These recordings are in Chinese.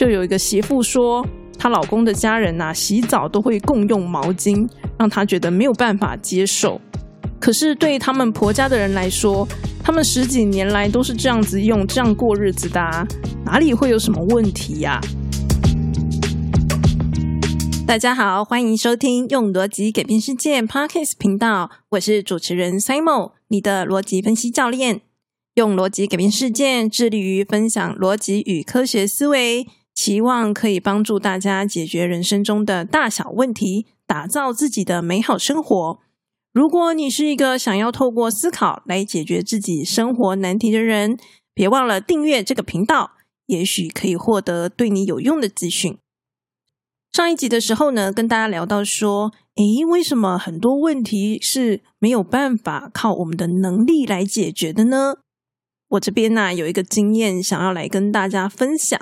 就有一个媳妇说，她老公的家人呐，洗澡都会共用毛巾，让她觉得没有办法接受。可是对他们婆家的人来说，他们十几年来都是这样子用、这样过日子的，哪里会有什么问题呀？大家好，欢迎收听《用逻辑改变世界》Podcast 频道，我是主持人 Simon，你的逻辑分析教练。用逻辑改变世界，致力于分享逻辑与科学思维，希望可以帮助大家解决人生中的大小问题，打造自己的美好生活。如果你是一个想要透过思考来解决自己生活难题的人，别忘了订阅这个频道，也许可以获得对你有用的资讯。上一集的时候呢，跟大家聊到说，诶，为什么很多问题是没有办法靠我们的能力来解决的呢？我这边呢有一个经验想要来跟大家分享。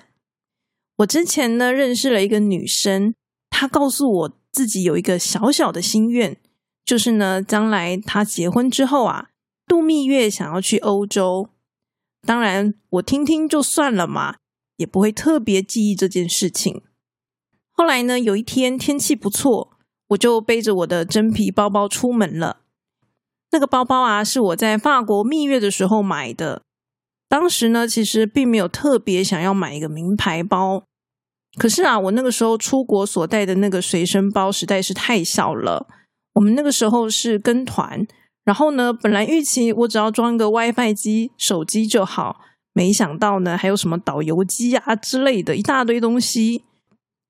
我之前呢认识了一个女生，她告诉我自己有一个小小的心愿，就是呢将来她结婚之后啊，度蜜月想要去欧洲。当然我听听就算了嘛，也不会特别记忆这件事情。后来呢，有一天天气不错，我就背着我的真皮包包出门了。那个包包啊，是我在法国蜜月的时候买的。当时呢，其实并没有特别想要买一个名牌包。可是啊，我那个时候出国所带的那个随身包实在是太小了。我们那个时候是跟团，然后呢，本来预期我只要装一个 WiFi 机、手机就好，没想到呢，还有什么导游机啊之类的一大堆东西。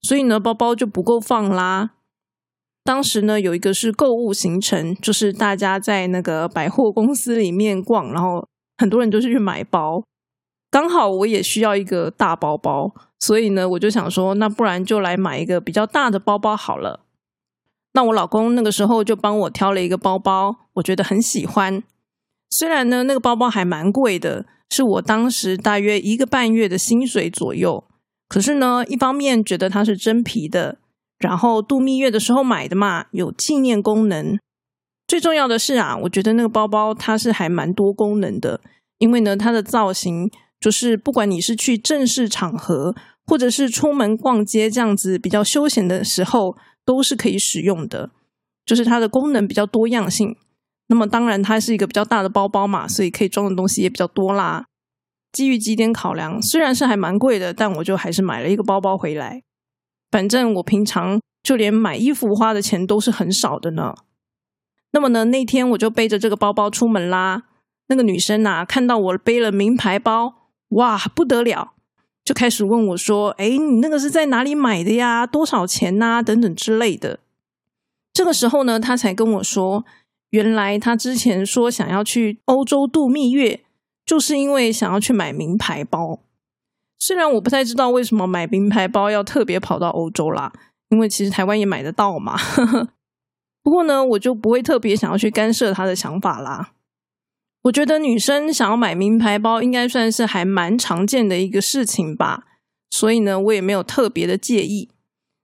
所以呢，包包就不够放啦。当时呢，有一个是购物行程，就是大家在那个百货公司里面逛，然后很多人就是去买包。刚好我也需要一个大包包，所以呢，我就想说，那不然就来买一个比较大的包包好了。那我老公那个时候就帮我挑了一个包包，我觉得很喜欢。虽然呢，那个包包还蛮贵的，是我当时大约一个半月的薪水左右。可是呢，一方面觉得它是真皮的，然后度蜜月的时候买的嘛，有纪念功能。最重要的是啊，我觉得那个包包它是还蛮多功能的，因为呢，它的造型就是不管你是去正式场合，或者是出门逛街这样子比较休闲的时候，都是可以使用的。就是它的功能比较多样性。那么当然，它是一个比较大的包包嘛，所以可以装的东西也比较多啦。基于几点考量，虽然是还蛮贵的，但我就还是买了一个包包回来。反正我平常就连买衣服花的钱都是很少的呢。那么呢，那天我就背着这个包包出门啦。那个女生呐，看到我背了名牌包，哇，不得了，就开始问我说：“哎，你那个是在哪里买的呀？多少钱呐？等等之类的。”这个时候呢，她才跟我说，原来她之前说想要去欧洲度蜜月。就是因为想要去买名牌包，虽然我不太知道为什么买名牌包要特别跑到欧洲啦，因为其实台湾也买得到嘛。呵呵不过呢，我就不会特别想要去干涉他的想法啦。我觉得女生想要买名牌包，应该算是还蛮常见的一个事情吧，所以呢，我也没有特别的介意。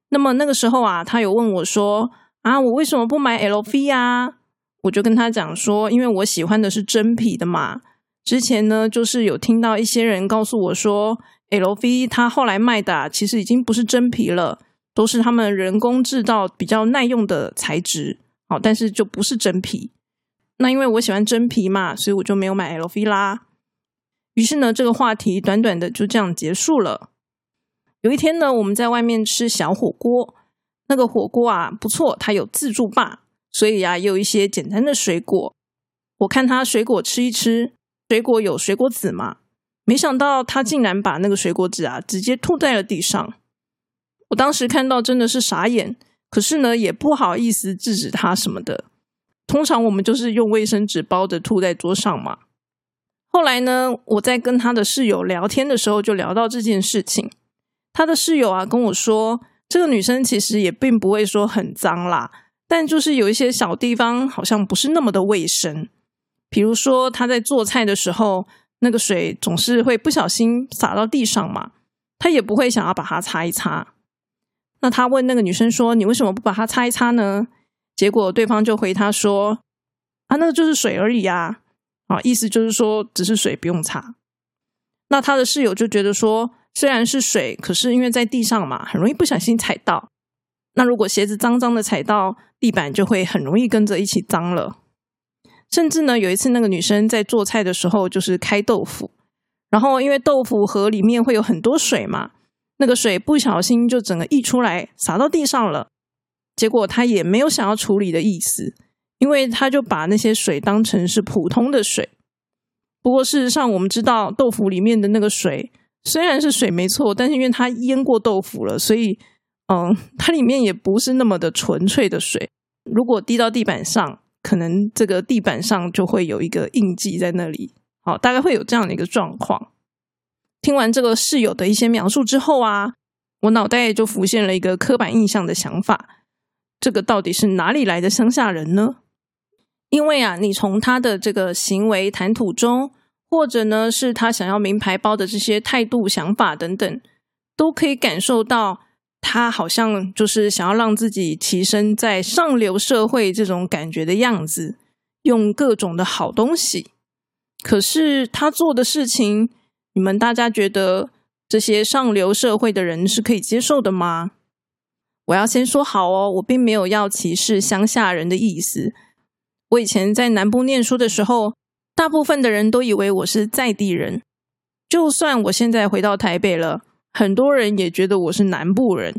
那么那个时候啊，他有问我说：“啊，我为什么不买 LV 啊？”我就跟他讲说：“因为我喜欢的是真皮的嘛。”之前呢，就是有听到一些人告诉我说，LV 它后来卖的其实已经不是真皮了，都是他们人工制造比较耐用的材质，好，但是就不是真皮。那因为我喜欢真皮嘛，所以我就没有买 LV 啦。于是呢，这个话题短短的就这样结束了。有一天呢，我们在外面吃小火锅，那个火锅啊不错，它有自助吧，所以啊也有一些简单的水果。我看他水果吃一吃。水果有水果籽嘛？没想到他竟然把那个水果籽啊直接吐在了地上。我当时看到真的是傻眼，可是呢也不好意思制止他什么的。通常我们就是用卫生纸包着吐在桌上嘛。后来呢，我在跟他的室友聊天的时候，就聊到这件事情。他的室友啊跟我说，这个女生其实也并不会说很脏啦，但就是有一些小地方好像不是那么的卫生。比如说，他在做菜的时候，那个水总是会不小心洒到地上嘛，他也不会想要把它擦一擦。那他问那个女生说：“你为什么不把它擦一擦呢？”结果对方就回他说：“啊，那个就是水而已啊，啊，意思就是说只是水，不用擦。”那他的室友就觉得说：“虽然是水，可是因为在地上嘛，很容易不小心踩到。那如果鞋子脏脏的踩到地板，就会很容易跟着一起脏了。甚至呢，有一次那个女生在做菜的时候，就是开豆腐，然后因为豆腐盒里面会有很多水嘛，那个水不小心就整个溢出来，洒到地上了。结果他也没有想要处理的意思，因为他就把那些水当成是普通的水。不过事实上，我们知道豆腐里面的那个水。虽然是水没错，但是因为它腌过豆腐了，所以嗯，它里面也不是那么的纯粹的水。如果滴到地板上，可能这个地板上就会有一个印记在那里。好，大概会有这样的一个状况。听完这个室友的一些描述之后啊，我脑袋就浮现了一个刻板印象的想法：这个到底是哪里来的乡下人呢？因为啊，你从他的这个行为谈吐中。或者呢，是他想要名牌包的这些态度、想法等等，都可以感受到他好像就是想要让自己提升在上流社会这种感觉的样子，用各种的好东西。可是他做的事情，你们大家觉得这些上流社会的人是可以接受的吗？我要先说好哦，我并没有要歧视乡下人的意思。我以前在南部念书的时候。大部分的人都以为我是在地人，就算我现在回到台北了，很多人也觉得我是南部人。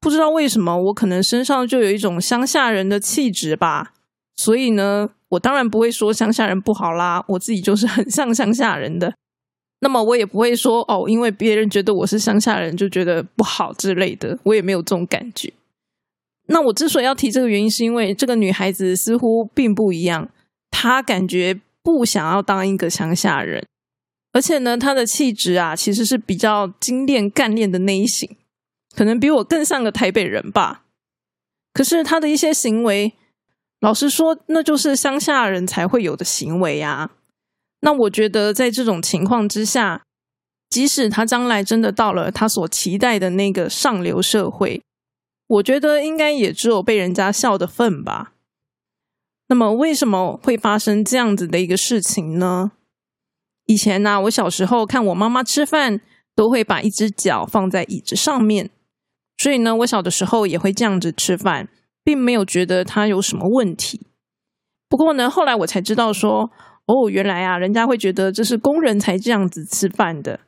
不知道为什么，我可能身上就有一种乡下人的气质吧。所以呢，我当然不会说乡下人不好啦，我自己就是很像乡下人的。那么我也不会说哦，因为别人觉得我是乡下人就觉得不好之类的，我也没有这种感觉。那我之所以要提这个原因，是因为这个女孩子似乎并不一样，她感觉。不想要当一个乡下人，而且呢，她的气质啊，其实是比较精炼干练的那一型，可能比我更像个台北人吧。可是她的一些行为，老实说，那就是乡下人才会有的行为啊。那我觉得，在这种情况之下，即使他将来真的到了他所期待的那个上流社会，我觉得应该也只有被人家笑的份吧。那么为什么会发生这样子的一个事情呢？以前呢，我小时候看我妈妈吃饭，都会把一只脚放在椅子上面，所以呢，我小的时候也会这样子吃饭，并没有觉得它有什么问题。不过呢，后来我才知道说，哦，原来啊，人家会觉得这是工人才这样子吃饭的。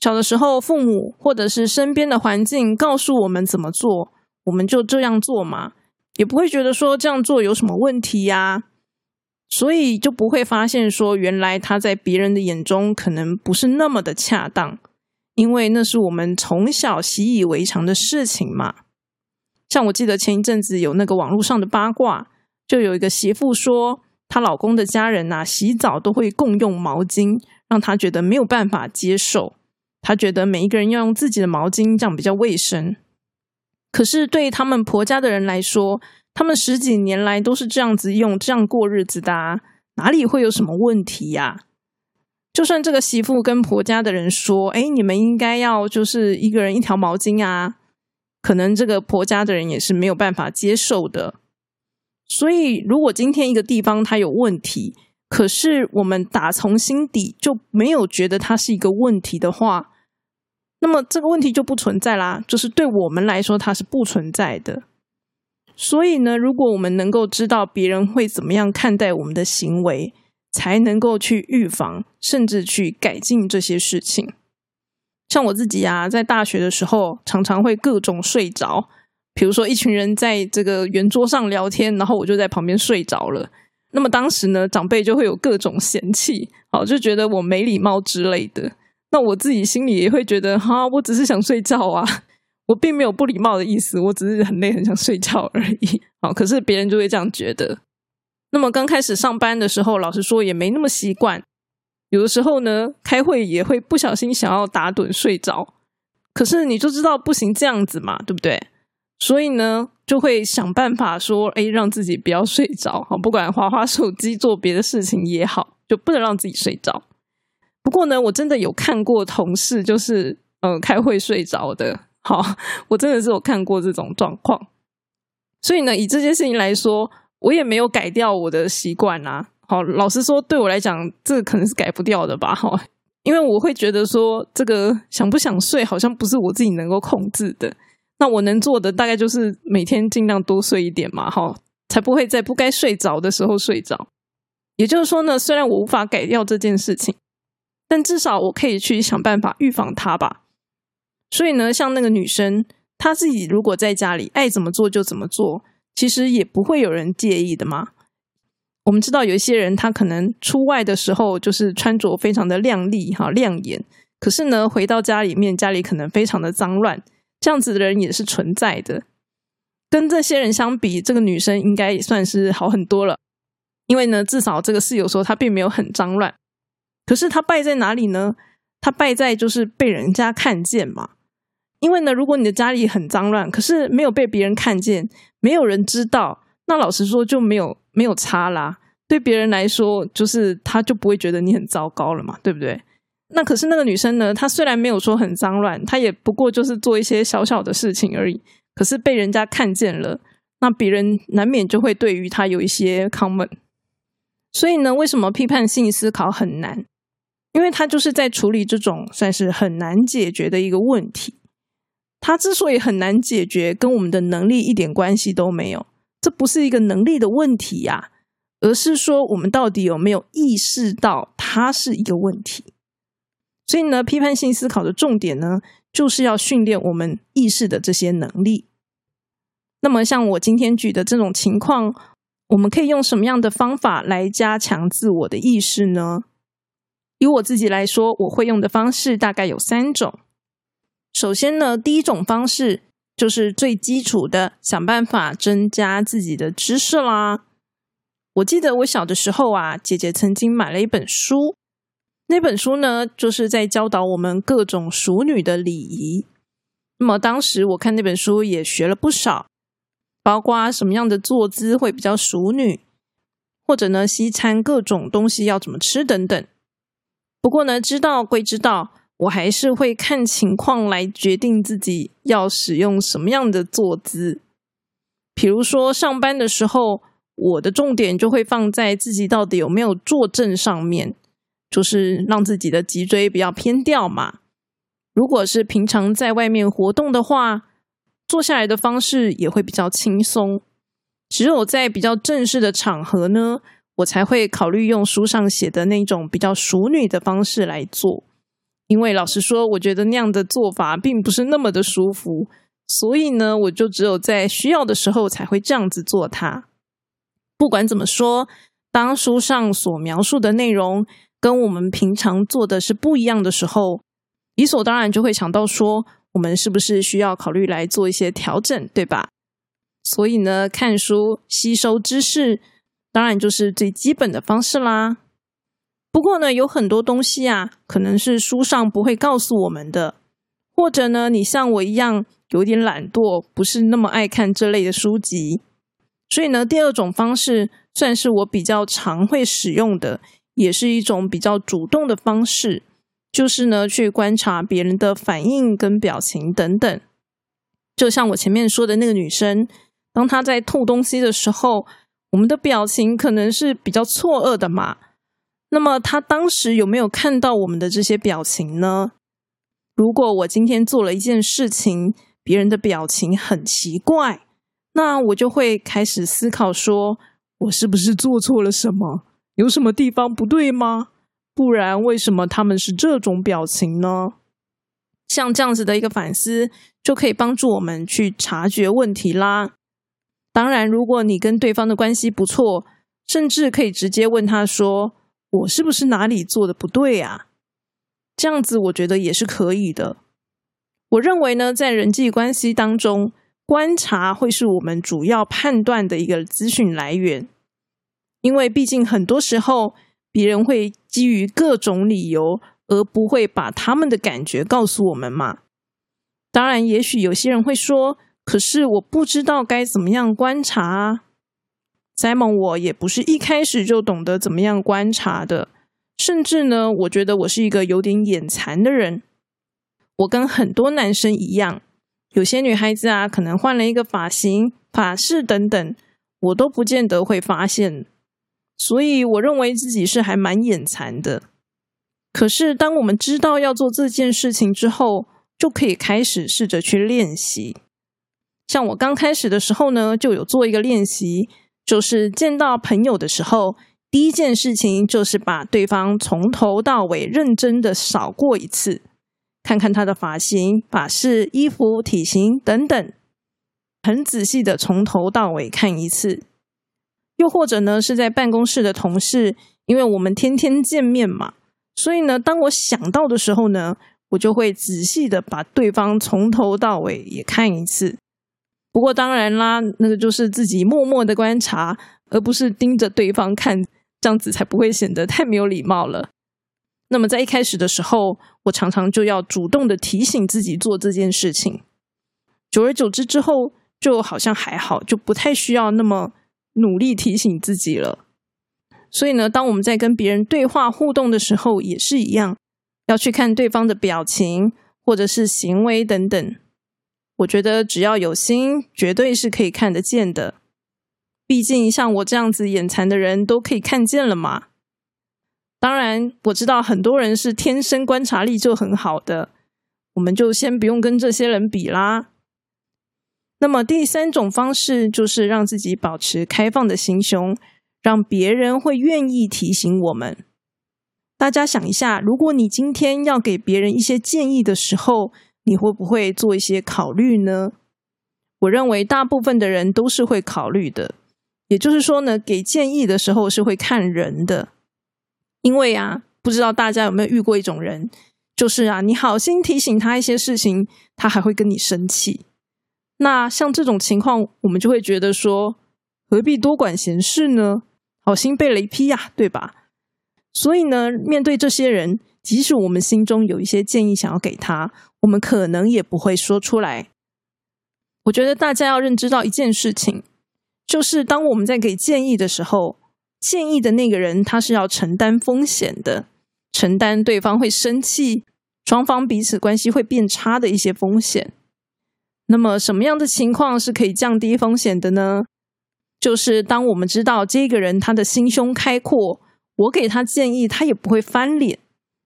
小的时候，父母或者是身边的环境告诉我们怎么做，我们就这样做嘛。也不会觉得说这样做有什么问题呀，所以就不会发现说原来他在别人的眼中可能不是那么的恰当，因为那是我们从小习以为常的事情嘛。像我记得前一阵子有那个网络上的八卦，就有一个媳妇说她老公的家人呐洗澡都会共用毛巾，让她觉得没有办法接受，她觉得每一个人要用自己的毛巾，这样比较卫生。可是对于他们婆家的人来说，他们十几年来都是这样子用、这样过日子的，哪里会有什么问题呀？就算这个媳妇跟婆家的人说：“哎，你们应该要就是一个人一条毛巾啊。”可能这个婆家的人也是没有办法接受的。所以，如果今天一个地方它有问题，可是我们打从心底就没有觉得它是一个问题的话，那么这个问题就不存在啦，就是对我们来说它是不存在的。所以呢，如果我们能够知道别人会怎么样看待我们的行为，才能够去预防，甚至去改进这些事情。像我自己啊，在大学的时候，常常会各种睡着。比如说，一群人在这个圆桌上聊天，然后我就在旁边睡着了。那么当时呢，长辈就会有各种嫌弃，好就觉得我没礼貌之类的。那我自己心里也会觉得，哈，我只是想睡觉啊，我并没有不礼貌的意思，我只是很累，很想睡觉而已。好，可是别人就会这样觉得。那么刚开始上班的时候，老实说也没那么习惯，有的时候呢，开会也会不小心想要打盹睡着。可是你就知道不行这样子嘛，对不对？所以呢，就会想办法说，哎，让自己不要睡着。好，不管划划手机、做别的事情也好，就不能让自己睡着。不过呢，我真的有看过同事就是呃开会睡着的，好，我真的是有看过这种状况。所以呢，以这件事情来说，我也没有改掉我的习惯啊。好，老实说，对我来讲，这可能是改不掉的吧。哈，因为我会觉得说，这个想不想睡好像不是我自己能够控制的。那我能做的大概就是每天尽量多睡一点嘛，哈，才不会在不该睡着的时候睡着。也就是说呢，虽然我无法改掉这件事情，但至少我可以去想办法预防它吧。所以呢，像那个女生，她自己如果在家里爱怎么做就怎么做，其实也不会有人介意的嘛。我们知道有一些人，他可能出外的时候就是穿着非常的靓丽哈亮眼，可是呢，回到家里面，家里可能非常的脏乱。这样子的人也是存在的，跟这些人相比，这个女生应该也算是好很多了。因为呢，至少这个室友说她并没有很脏乱。可是她败在哪里呢？她败在就是被人家看见嘛。因为呢，如果你的家里很脏乱，可是没有被别人看见，没有人知道，那老实说就没有没有差啦。对别人来说，就是他就不会觉得你很糟糕了嘛，对不对？那可是那个女生呢？她虽然没有说很脏乱，她也不过就是做一些小小的事情而已。可是被人家看见了，那别人难免就会对于她有一些 comment。所以呢，为什么批判性思考很难？因为他就是在处理这种算是很难解决的一个问题。他之所以很难解决，跟我们的能力一点关系都没有。这不是一个能力的问题呀，而是说我们到底有没有意识到它是一个问题。所以呢，批判性思考的重点呢，就是要训练我们意识的这些能力。那么，像我今天举的这种情况，我们可以用什么样的方法来加强自我的意识呢？以我自己来说，我会用的方式大概有三种。首先呢，第一种方式就是最基础的，想办法增加自己的知识啦。我记得我小的时候啊，姐姐曾经买了一本书。那本书呢，就是在教导我们各种熟女的礼仪。那么当时我看那本书也学了不少，包括什么样的坐姿会比较熟女，或者呢西餐各种东西要怎么吃等等。不过呢，知道归知道，我还是会看情况来决定自己要使用什么样的坐姿。比如说上班的时候，我的重点就会放在自己到底有没有坐正上面。就是让自己的脊椎比较偏掉嘛。如果是平常在外面活动的话，坐下来的方式也会比较轻松。只有在比较正式的场合呢，我才会考虑用书上写的那种比较淑女的方式来做。因为老实说，我觉得那样的做法并不是那么的舒服，所以呢，我就只有在需要的时候才会这样子做它。不管怎么说，当书上所描述的内容。跟我们平常做的是不一样的时候，理所当然就会想到说，我们是不是需要考虑来做一些调整，对吧？所以呢，看书吸收知识，当然就是最基本的方式啦。不过呢，有很多东西啊，可能是书上不会告诉我们的，或者呢，你像我一样有点懒惰，不是那么爱看这类的书籍。所以呢，第二种方式算是我比较常会使用的。也是一种比较主动的方式，就是呢，去观察别人的反应跟表情等等。就像我前面说的那个女生，当她在吐东西的时候，我们的表情可能是比较错愕的嘛。那么她当时有没有看到我们的这些表情呢？如果我今天做了一件事情，别人的表情很奇怪，那我就会开始思考，说我是不是做错了什么？有什么地方不对吗？不然为什么他们是这种表情呢？像这样子的一个反思，就可以帮助我们去察觉问题啦。当然，如果你跟对方的关系不错，甚至可以直接问他说：“我是不是哪里做的不对啊？”这样子，我觉得也是可以的。我认为呢，在人际关系当中，观察会是我们主要判断的一个资讯来源。因为毕竟很多时候，别人会基于各种理由，而不会把他们的感觉告诉我们嘛。当然，也许有些人会说：“可是我不知道该怎么样观察。” Simon，我也不是一开始就懂得怎么样观察的，甚至呢，我觉得我是一个有点眼残的人。我跟很多男生一样，有些女孩子啊，可能换了一个发型、发饰等等，我都不见得会发现。所以我认为自己是还蛮眼馋的。可是当我们知道要做这件事情之后，就可以开始试着去练习。像我刚开始的时候呢，就有做一个练习，就是见到朋友的时候，第一件事情就是把对方从头到尾认真的扫过一次，看看他的发型、发饰、衣服、体型等等，很仔细的从头到尾看一次。又或者呢，是在办公室的同事，因为我们天天见面嘛，所以呢，当我想到的时候呢，我就会仔细的把对方从头到尾也看一次。不过当然啦，那个就是自己默默的观察，而不是盯着对方看，这样子才不会显得太没有礼貌了。那么在一开始的时候，我常常就要主动的提醒自己做这件事情。久而久之之后，就好像还好，就不太需要那么努力提醒自己了。所以呢，当我们在跟别人对话互动的时候，也是一样，要去看对方的表情或者是行为等等。我觉得只要有心，绝对是可以看得见的。毕竟像我这样子眼残的人都可以看见了嘛。当然，我知道很多人是天生观察力就很好的，我们就先不用跟这些人比啦。那么第三种方式就是让自己保持开放的心胸，让别人会愿意提醒我们。大家想一下，如果你今天要给别人一些建议的时候，你会不会做一些考虑呢？我认为大部分的人都是会考虑的，也就是说呢，给建议的时候是会看人的。因为啊，不知道大家有没有遇过一种人，就是啊，你好心提醒他一些事情，他还会跟你生气。那像这种情况，我们就会觉得说，何必多管闲事呢？好心被雷劈呀，对吧？所以呢，面对这些人。即使我们心中有一些建议想要给他，我们可能也不会说出来。我觉得大家要认知到一件事情，就是当我们在给建议的时候，建议的那个人他是要承担风险的，承担对方会生气、双方彼此关系会变差的一些风险。那么，什么样的情况是可以降低风险的呢？就是当我们知道这个人他的心胸开阔，我给他建议，他也不会翻脸。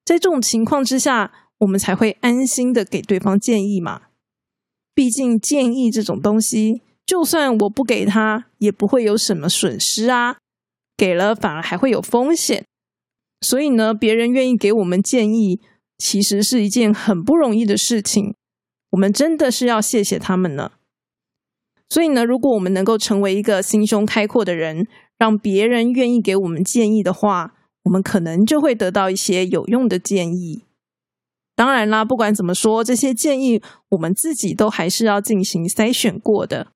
在这种情况之下，我们才会安心的给对方建议嘛。毕竟建议这种东西，就算我不给他，也不会有什么损失啊。给了反而还会有风险。所以呢，别人愿意给我们建议，其实是一件很不容易的事情。我们真的是要谢谢他们呢。所以呢，如果我们能够成为一个心胸开阔的人，让别人愿意给我们建议的话。我们可能就会得到一些有用的建议。当然啦，不管怎么说，这些建议我们自己都还是要进行筛选过的。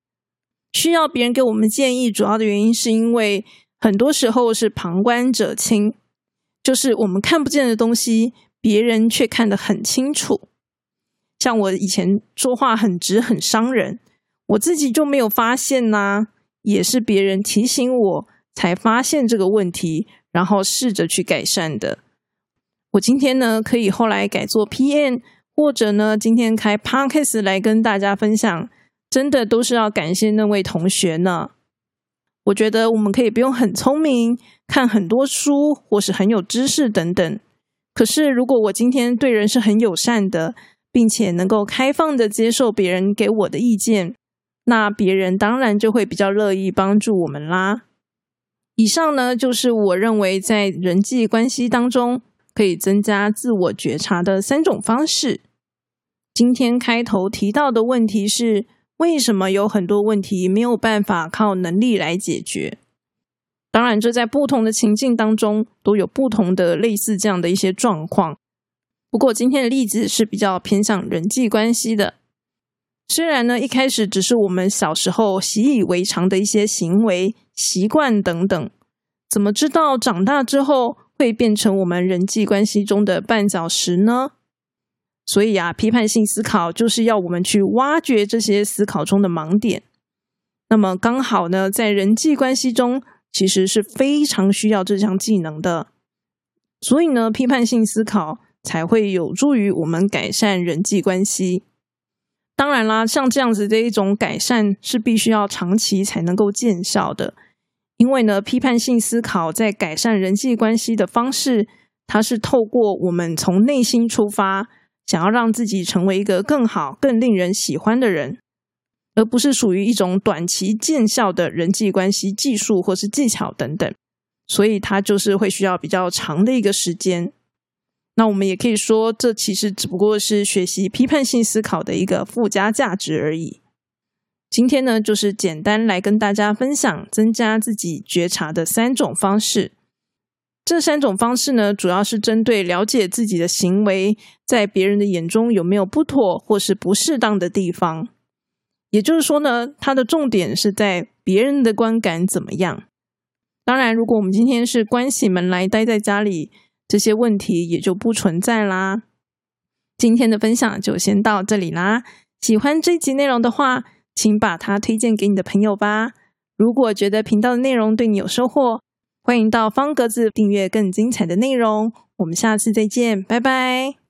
需要别人给我们建议，主要的原因是因为很多时候是旁观者清，就是我们看不见的东西，别人却看得很清楚。像我以前说话很直很伤人，我自己就没有发现呐，也是别人提醒我才发现这个问题。然后试着去改善的。我今天呢，可以后来改做 PM，或者呢，今天开 Podcast 来跟大家分享，真的都是要感谢那位同学呢。我觉得我们可以不用很聪明，看很多书，或是很有知识等等。可是如果我今天对人是很友善的，并且能够开放的接受别人给我的意见，那别人当然就会比较乐意帮助我们啦。以上呢，就是我认为在人际关系当中可以增加自我觉察的三种方式。今天开头提到的问题是，为什么有很多问题没有办法靠能力来解决？当然，这在不同的情境当中都有不同的类似这样的一些状况。不过，今天的例子是比较偏向人际关系的。虽然呢，一开始只是我们小时候习以为常的一些行为。习惯等等，怎么知道长大之后会变成我们人际关系中的绊脚石呢？所以啊，批判性思考就是要我们去挖掘这些思考中的盲点。那么刚好呢，在人际关系中，其实是非常需要这项技能的。所以呢，批判性思考才会有助于我们改善人际关系。当然啦，像这样子的一种改善是必须要长期才能够见效的。因为呢，批判性思考在改善人际关系的方式，它是透过我们从内心出发，想要让自己成为一个更好、更令人喜欢的人，而不是属于一种短期见效的人际关系技术或是技巧等等。所以它就是会需要比较长的一个时间。那我们也可以说，这其实只不过是学习批判性思考的一个附加价值而已。今天呢，就是简单来跟大家分享增加自己觉察的三种方式。这三种方式呢，主要是针对了解自己的行为在别人的眼中有没有不妥或是不适当的地方。也就是说呢，它的重点是在别人的观感怎么样。当然，如果我们今天是关起门来待在家里，这些问题也就不存在啦。今天的分享就先到这里啦。喜欢这集内容的话，请把它推荐给你的朋友吧。如果觉得频道的内容对你有收获，欢迎到方格子订阅更精彩的内容。我们下次再见，拜拜。